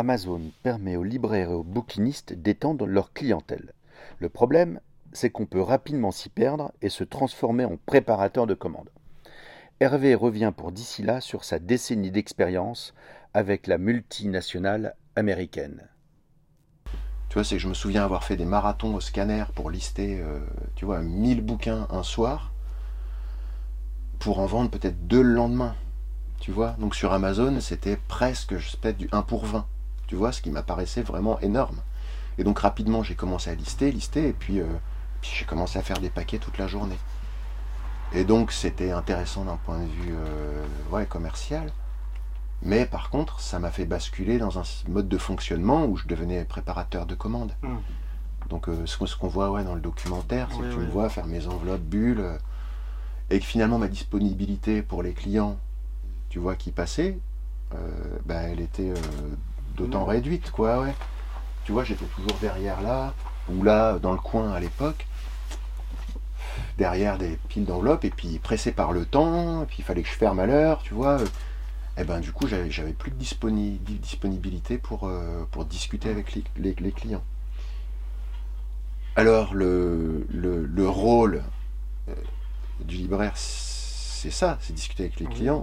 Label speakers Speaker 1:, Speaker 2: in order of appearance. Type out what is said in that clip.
Speaker 1: Amazon permet aux libraires et aux bouquinistes d'étendre leur clientèle. Le problème, c'est qu'on peut rapidement s'y perdre et se transformer en préparateur de commandes. Hervé revient pour d'ici là sur sa décennie d'expérience avec la multinationale américaine.
Speaker 2: Tu vois, c'est que je me souviens avoir fait des marathons au scanner pour lister, euh, tu vois, 1000 bouquins un soir, pour en vendre peut-être deux le lendemain. Tu vois, donc sur Amazon, c'était presque, je sais du 1 pour 20. Tu vois, ce qui m'apparaissait vraiment énorme. Et donc rapidement, j'ai commencé à lister, lister, et puis, euh, puis j'ai commencé à faire des paquets toute la journée. Et donc c'était intéressant d'un point de vue euh, ouais, commercial. Mais par contre, ça m'a fait basculer dans un mode de fonctionnement où je devenais préparateur de commandes.
Speaker 3: Hum.
Speaker 2: Donc euh, ce qu'on voit ouais, dans le documentaire, c'est
Speaker 3: Oui,
Speaker 2: que tu
Speaker 3: oui.
Speaker 2: me vois faire mes enveloppes bulles, euh, et que finalement ma disponibilité pour les clients, tu vois, qui passaient, euh, bah, elle était d'autant
Speaker 3: Non.
Speaker 2: réduite, quoi, ouais. Tu vois, j'étais toujours derrière là, ou là, dans le coin à l'époque, derrière des piles d'enveloppes, et puis pressé par le temps, et puis il fallait que je ferme à l'heure, tu vois. Et ben du coup, j'avais plus de disponi- di- disponibilité pour, euh, pour discuter avec les, les- les clients. Alors, le, le, le rôle euh, du libraire, c'est ça, c'est discuter avec les clients